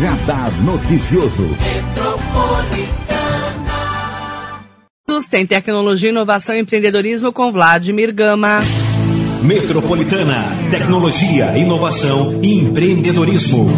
Radar Noticioso. Tem tecnologia, inovação e empreendedorismo com Vladimir Gama. Metropolitana, tecnologia, inovação e empreendedorismo.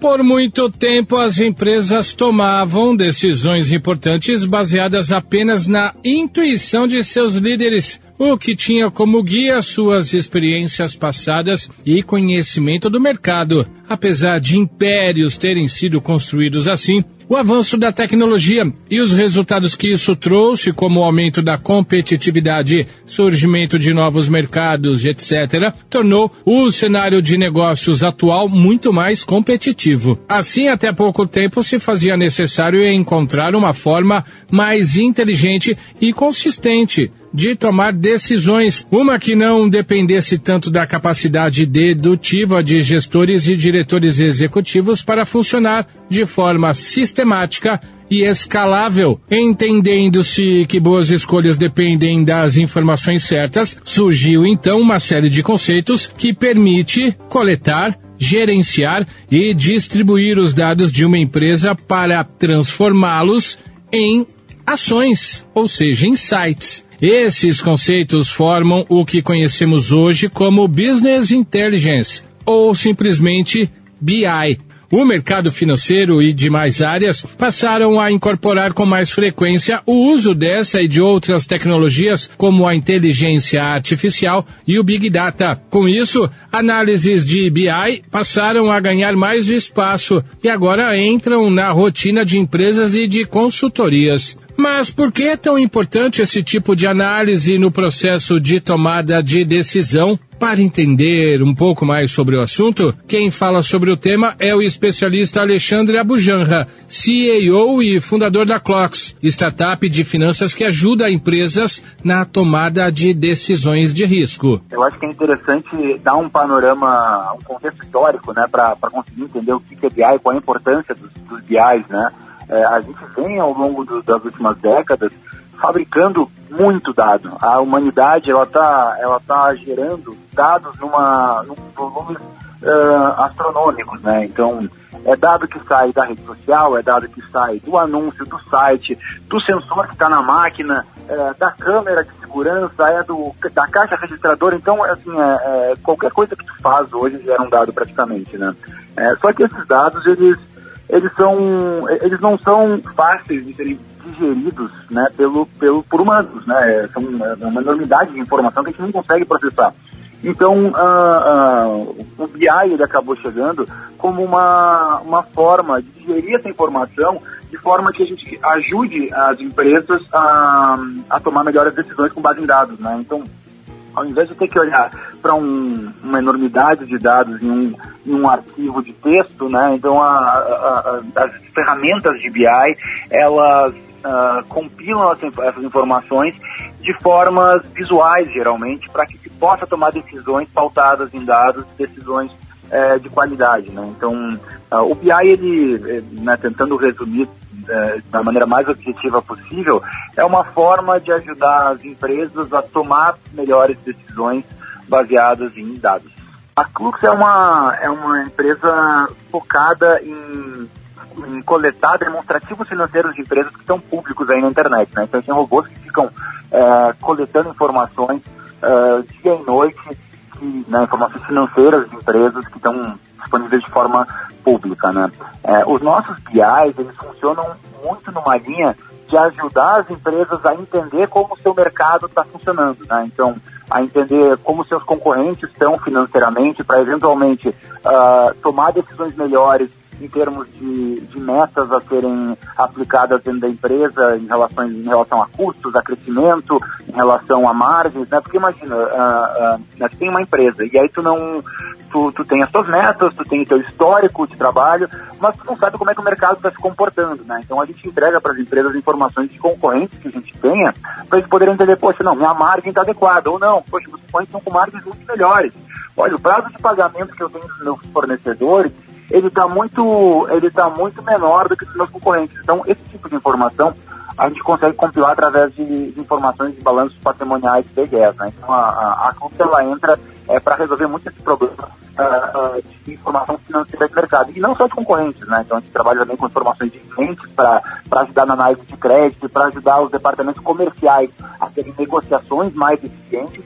Por muito tempo, as empresas tomavam decisões importantes baseadas apenas na intuição de seus líderes, o que tinha como guia suas experiências passadas e conhecimento do mercado. Apesar de impérios terem sido construídos assim, o avanço da tecnologia e os resultados que isso trouxe, como o aumento da competitividade, surgimento de novos mercados, etc., tornou o cenário de negócios atual muito mais competitivo. Assim, até pouco tempo se fazia necessário encontrar uma forma mais inteligente e consistente de tomar decisões, uma que não dependesse tanto da capacidade dedutiva de gestores e diretores executivos para funcionar de forma sistemática e escalável, entendendo-se que boas escolhas dependem das informações certas, surgiu então uma série de conceitos que permite coletar gerenciar e distribuir os dados de uma empresa para transformá-los em ações, ou seja, insights. Esses conceitos formam o que conhecemos hoje como Business Intelligence, ou simplesmente BI. O mercado financeiro e demais áreas passaram a incorporar com mais frequência o uso dessa e de outras tecnologias, como a inteligência artificial e o Big Data. Com isso, análises de BI passaram a ganhar mais espaço e agora entram na rotina de empresas e de consultorias. Mas por que é tão importante esse tipo de análise no processo de tomada de decisão? Para entender um pouco mais sobre o assunto, quem fala sobre o tema é o especialista Alexandre Abujanra, CEO e fundador da Clocks, startup de finanças que ajuda empresas na tomada de decisões de risco. Eu acho que é interessante dar um panorama, um contexto histórico, né, para conseguir entender o que é BI, qual a importância dos, dos BIs, né? É, a gente vem ao longo do, das últimas décadas fabricando muito dado. A humanidade ela está ela tá gerando dados numa num volumes uh, astronômicos, né? Então é dado que sai da rede social, é dado que sai do anúncio, do site, do sensor que está na máquina, é, da câmera de segurança, é do, da caixa registradora. Então, assim, é, é, qualquer coisa que tu faz hoje gera um dado praticamente, né? É, só que esses dados, eles eles são eles não são fáceis de serem digeridos né, pelo, pelo, por humanos, né? São uma enormidade de informação que a gente não consegue processar. Então, uh, uh, o BI ele acabou chegando como uma, uma forma de digerir essa informação de forma que a gente ajude as empresas a, a tomar melhores decisões com base em dados. Né? Então, ao invés de ter que olhar para um, uma enormidade de dados em um, em um arquivo de texto, né? Então a, a, a, as ferramentas de BI elas uh, compilam essas informações de formas visuais geralmente para que se possa tomar decisões pautadas em dados, decisões uh, de qualidade, né? Então uh, o BI ele, eh, né, tentando resumir é, da maneira mais objetiva possível, é uma forma de ajudar as empresas a tomar melhores decisões baseadas em dados. A Clux é uma, é uma empresa focada em, em coletar demonstrativos financeiros de empresas que estão públicos aí na internet. Né? Então, tem robôs que ficam é, coletando informações é, dia e noite, que, né, informações financeiras de empresas que estão disponíveis de forma pública, né? É, os nossos PIs, eles funcionam muito numa linha de ajudar as empresas a entender como o seu mercado está funcionando, né? Então, a entender como seus concorrentes estão financeiramente para eventualmente uh, tomar decisões melhores em termos de, de, metas a serem aplicadas dentro da empresa em relação, em relação a custos, a crescimento, em relação a margens, né? Porque imagina, uh, uh, tem uma empresa e aí tu não, tu, tu tem as tuas metas, tu tem teu histórico de trabalho, mas tu não sabe como é que o mercado está se comportando, né? Então a gente entrega para as empresas informações de concorrentes que a gente tenha, para eles poderem entender, poxa, não, minha margem está adequada, ou não, poxa, os concorrentes estão com margens muito melhores. Olha, o prazo de pagamento que eu tenho dos meus fornecedores, ele está muito, ele tá muito menor do que os meus concorrentes. Então, esse tipo de informação a gente consegue compilar através de, informações de balanços patrimoniais de BGS. Né? Então a, a, conta ela entra é, para resolver muito esse problema uh, de informação financeira de mercado. E não só de concorrentes, né? Então a gente trabalha também com informações de clientes para ajudar na análise de crédito, para ajudar os departamentos comerciais a terem negociações mais eficientes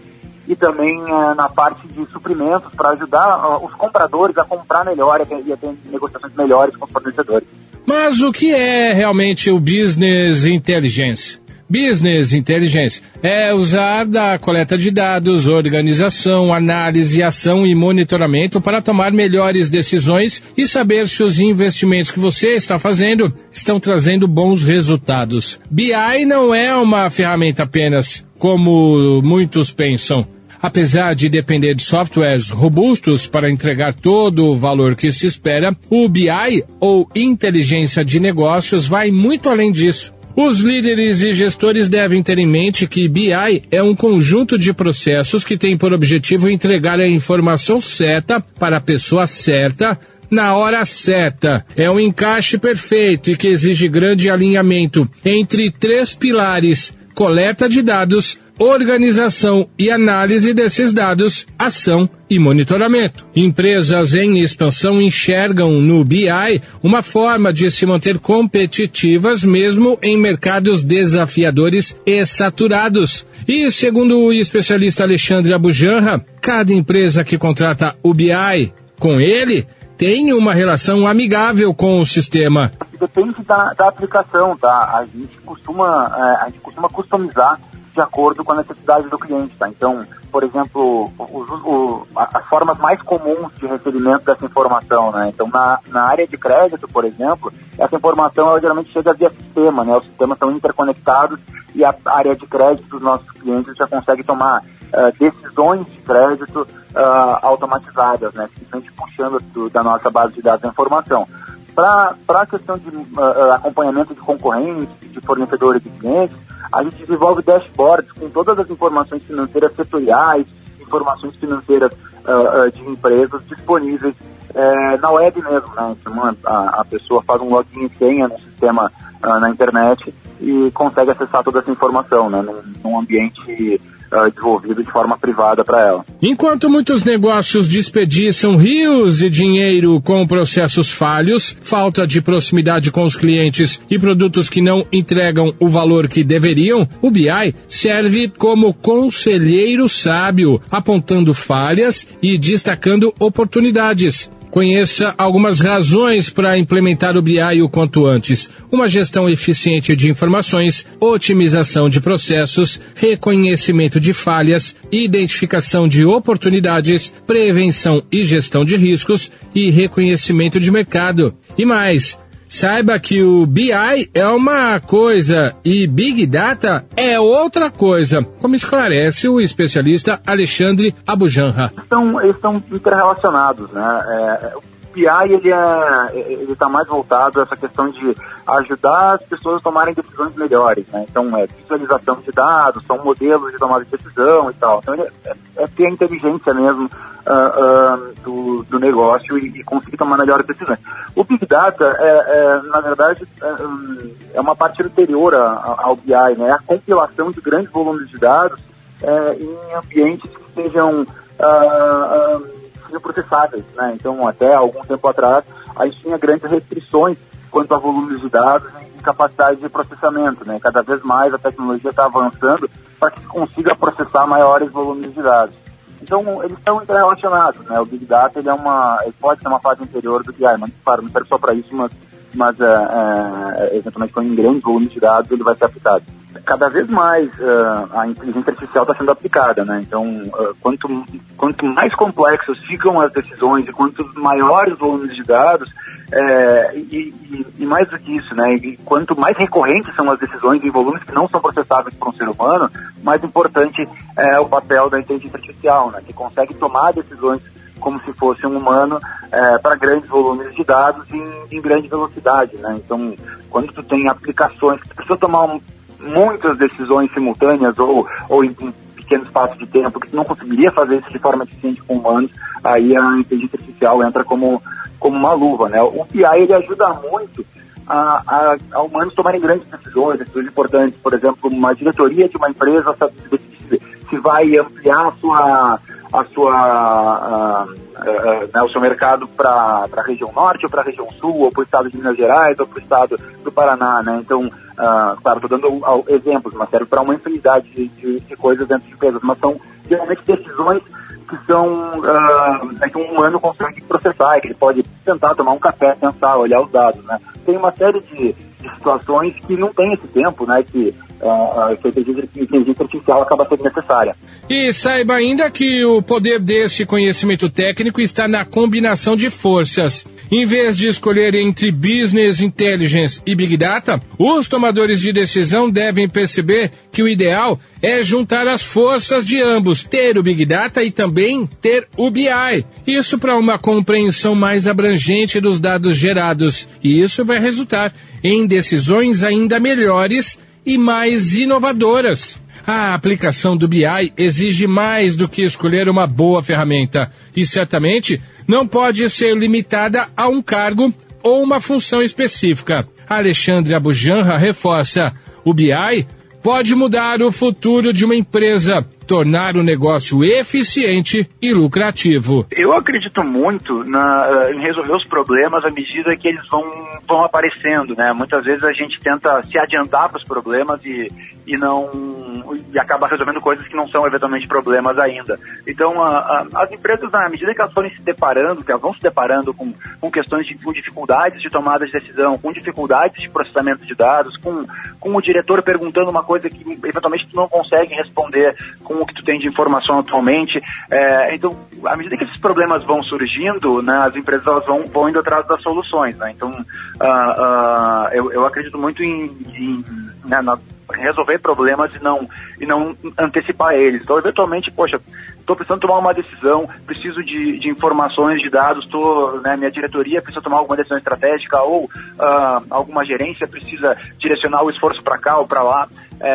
e também uh, na parte de suprimentos para ajudar os compradores a comprar melhor e a ter negociações melhores com os fornecedores. Mas o que é realmente o Business Intelligence? Business Intelligence é usar da coleta de dados, organização, análise, ação e monitoramento para tomar melhores decisões e saber se os investimentos que você está fazendo estão trazendo bons resultados. BI não é uma ferramenta apenas, como muitos pensam. Apesar de depender de softwares robustos para entregar todo o valor que se espera, o BI, ou inteligência de negócios, vai muito além disso. Os líderes e gestores devem ter em mente que BI é um conjunto de processos que tem por objetivo entregar a informação certa para a pessoa certa na hora certa. É um encaixe perfeito e que exige grande alinhamento entre três pilares: coleta de dados, organização e análise desses dados, ação e monitoramento. Empresas em expansão enxergam no BI uma forma de se manter competitivas mesmo em mercados desafiadores e saturados. E segundo o especialista Alexandre Abujanra, cada empresa que contrata o BI com ele tem uma relação amigável com o sistema. Depende da, da aplicação, tá? A gente costuma, é, a gente costuma customizar de acordo com a necessidade do cliente, tá? Então, por exemplo, o, as formas mais comuns de recebimento dessa informação, né? Então, na, na área de crédito, por exemplo, essa informação ela geralmente chega via sistema, né? Os sistemas são interconectados e a área de crédito dos nossos clientes já consegue tomar uh, decisões de crédito uh, automatizadas, né? Simplesmente puxando do, da nossa base de dados a informação. Para a questão de uh, acompanhamento de concorrentes, de fornecedores e clientes, a gente desenvolve dashboards com todas as informações financeiras setoriais, informações financeiras uh, uh, de empresas disponíveis uh, na web mesmo, né? Então, a, a, pessoa faz um login e senha no sistema na internet e consegue acessar toda essa informação, né? Num, num ambiente uh, desenvolvido de forma privada para ela. Enquanto muitos negócios desperdiçam rios de dinheiro com processos falhos, falta de proximidade com os clientes e produtos que não entregam o valor que deveriam, o BI serve como conselheiro sábio, apontando falhas e destacando oportunidades. Conheça algumas razões para implementar o BI o quanto antes. Uma gestão eficiente de informações, otimização de processos, reconhecimento de falhas, identificação de oportunidades, prevenção e gestão de riscos e reconhecimento de mercado. E mais, Saiba que o BI é uma coisa e Big Data é outra coisa, como esclarece o especialista Alexandre Abujanra. Estão, eles estão interrelacionados, né? É, BI ele é, ele está mais voltado a essa questão de ajudar as pessoas a tomarem decisões melhores, né? Então é visualização de dados, são modelos de tomada de decisão e tal. Então é, é, ter a inteligência mesmo uh, uh, do, do, negócio e, e, conseguir tomar melhores decisões. O Big Data é, é na verdade é, é, uma parte anterior ao BI, né? A compilação de grandes volumes de dados é, em ambientes que sejam uh, processáveis, né? Então, até algum tempo atrás, a gente tinha grandes restrições quanto a volumes de dados e capacidade de processamento, né? Cada vez mais a tecnologia está avançando para que consiga processar maiores volumes de dados. Então, eles estão interrelacionados, né? O Big Data, ele é uma, ele pode ser uma fase anterior do BI, mas, claro, não serve só para isso, mas, mas é, é, eventualmente, quando em grandes volumes de dados, ele vai ser aplicado cada vez mais uh, a inteligência artificial está sendo aplicada, né? Então, uh, quanto, quanto mais complexas ficam as decisões e quanto maiores volumes de dados, é, e, e, e, mais do que isso, né? E quanto mais recorrentes são as decisões em volumes que não são processados por um ser humano, mais importante é o papel da inteligência artificial, né? Que consegue tomar decisões como se fosse um humano é, para grandes volumes de dados em, em grande velocidade, né? Então, quando tu tem aplicações que precisa tomar um, muitas decisões simultâneas ou, ou em, em pequeno espaço de tempo, que não conseguiria fazer isso de forma eficiente com humanos, aí a inteligência artificial entra como, como uma luva, né? O BI, ele ajuda muito a, a, a humanos tomarem grandes decisões, decisões importantes. Por exemplo, uma diretoria de uma empresa se, se vai ampliar a sua, a sua, a, né, o seu mercado para a região norte ou para a região sul, ou para o estado de Minas Gerais ou para o estado do Paraná. Né? Então, uh, claro, estou dando exemplos, mas serve para uma infinidade de, de, de coisas dentro de empresas, mas são geralmente decisões que são uh, que um humano consegue processar, que ele pode tentar tomar um café, pensar, olhar os dados, né? Tem uma série de, de situações que não tem esse tempo, né? Que, a inteligência artificial acaba sendo necessária. E saiba ainda que o poder desse conhecimento técnico está na combinação de forças. Em vez de escolher entre business intelligence e big data, os tomadores de decisão devem perceber que o ideal é juntar as forças de ambos, ter o big data e também ter o BI. Isso para uma compreensão mais abrangente dos dados gerados. E isso vai resultar em decisões ainda melhores e mais inovadoras. A aplicação do BI exige mais do que escolher uma boa ferramenta e certamente não pode ser limitada a um cargo ou uma função específica. Alexandre Abujanra reforça: o BI pode mudar o futuro de uma empresa tornar o negócio eficiente e lucrativo. Eu acredito muito na, em resolver os problemas à medida que eles vão, vão aparecendo, né? Muitas vezes a gente tenta se adiantar para os problemas e, e não e acaba resolvendo coisas que não são eventualmente problemas ainda. Então, a, a, as empresas, na medida que elas forem se deparando, que elas vão se deparando com, com questões de com dificuldades de tomada de decisão, com dificuldades de processamento de dados, com, com o diretor perguntando uma coisa que eventualmente tu não consegue responder com com o que tu tem de informação atualmente. É, então, à medida que esses problemas vão surgindo, né, as empresas vão, vão indo atrás das soluções. Né? Então, uh, uh, eu, eu acredito muito em, em né, na, resolver problemas e não, e não antecipar eles. Então, eventualmente, poxa, estou precisando tomar uma decisão, preciso de, de informações, de dados, tô, né, minha diretoria precisa tomar alguma decisão estratégica ou uh, alguma gerência precisa direcionar o esforço para cá ou para lá. É,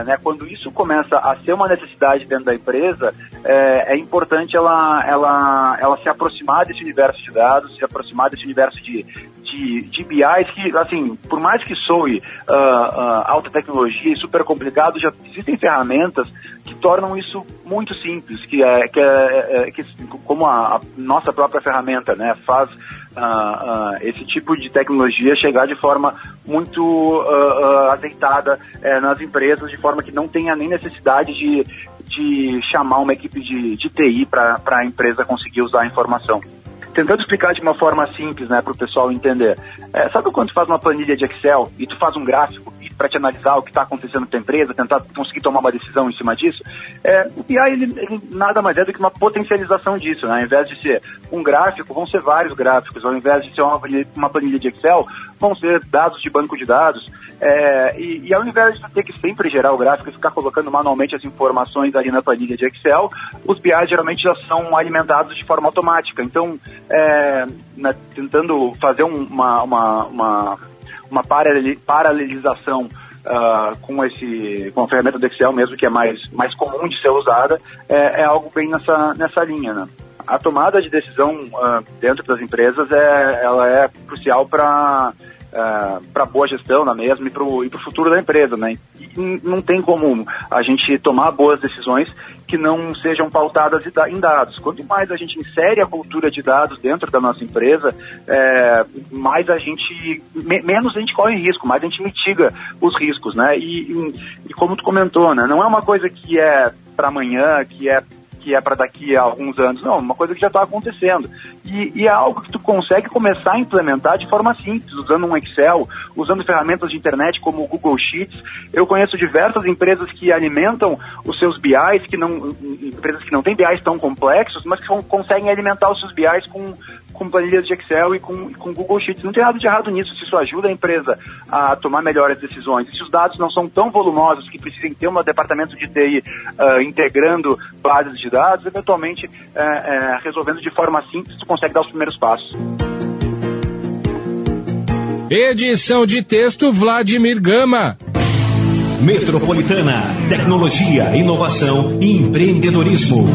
é, né, quando isso começa a ser uma necessidade dentro da empresa, é, é, importante ela, ela, ela se aproximar desse universo de dados, se aproximar desse universo de, de, de BIs que, assim, por mais que soe uh, uh, alta tecnologia e super complicado, já existem ferramentas que tornam isso muito simples, que é, que é, é que, como a, a, nossa própria ferramenta, né, faz uh, esse tipo de tecnologia chegar de forma muito uh, azeitada uh, nas empresas, de forma que não tenha nem necessidade de, de chamar uma equipe de, de TI para a empresa conseguir usar a informação tentando explicar de uma forma simples, né, para o pessoal entender. É, sabe quando tu faz uma planilha de Excel e tu faz um gráfico para te analisar o que está acontecendo na empresa, tentar conseguir tomar uma decisão em cima disso? É, o BI ele, ele nada mais é do que uma potencialização disso, né? Ao invés de ser um gráfico, vão ser vários gráficos. Ao invés de ser uma planilha de Excel, vão ser dados de banco de dados. É, e, e, ao invés de ter que sempre gerar o gráfico e ficar colocando manualmente as informações ali na planilha de Excel, os BI geralmente já são alimentados de forma automática. Então, é, na, tentando fazer um, uma, uma, uma, uma paralelização Uh, com esse com a ferramenta do Excel mesmo que é mais mais comum de ser usada é, é algo bem nessa nessa linha né? a tomada de decisão uh, dentro das empresas é ela é crucial para uh, é, para boa gestão na mesma e para o futuro da empresa, né? E não tem como a gente tomar boas decisões que não sejam pautadas em dados. Quanto mais a gente insere a cultura de dados dentro da nossa empresa, é, mais a gente, me, menos a gente corre risco, mais a gente mitiga os riscos, né? E, e, e como tu comentou, né? Não é uma coisa que é para amanhã, que é que é para daqui a alguns anos. Não, uma coisa que já está acontecendo. E, e, é algo que tu consegue começar a implementar de forma simples, usando um Excel, usando ferramentas de internet como o Google Sheets. Eu conheço diversas empresas que alimentam os seus BIs, que não, empresas que não têm BIs tão complexos, mas que conseguem alimentar os seus BIs com, com planilhas de Excel e com, com Google Sheets. Não tem nada de errado nisso, se isso ajuda a empresa a tomar melhores decisões. Se os dados não são tão volumosos que precisem ter um departamento de TI uh, ah, integrando bases de dados, eventualmente uh, uh, resolvendo de forma simples, tu consegue dar os primeiros passos. Edição de texto Vladimir Gama. Metropolitana, tecnologia, inovação e empreendedorismo.